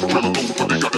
the rhythm,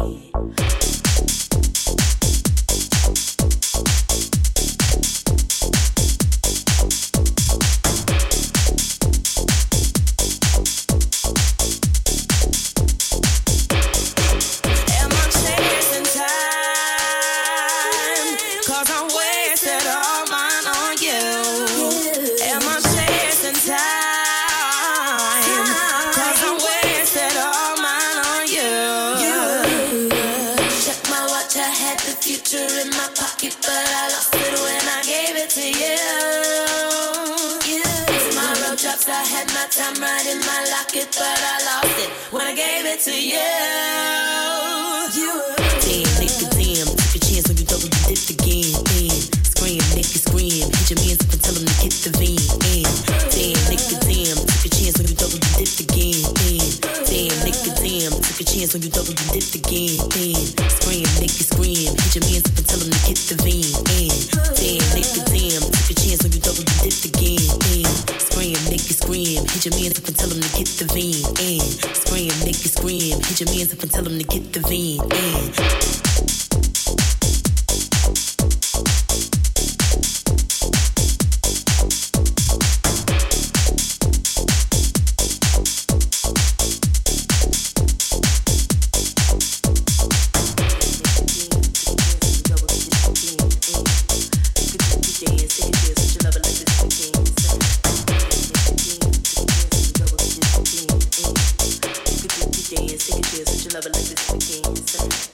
end. but your lover like this, the.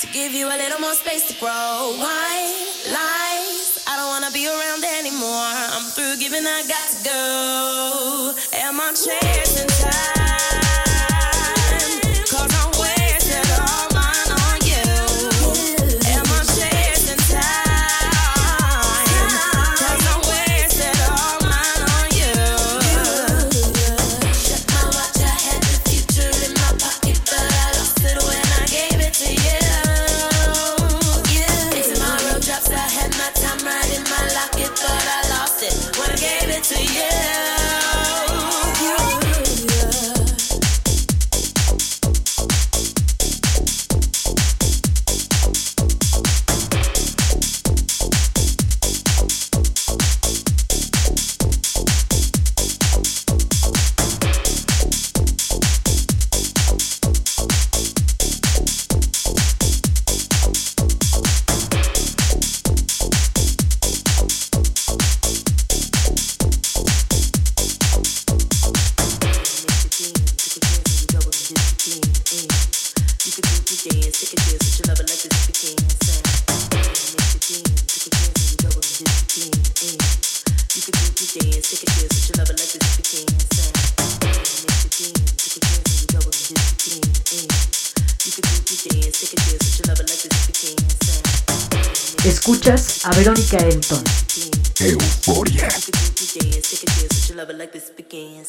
to give you a little more space to grow. White lies, I don't wanna be around anymore. I'm through giving, I got to go. Am I chasing time? Escuchas a Elton. Euforia. like this begin,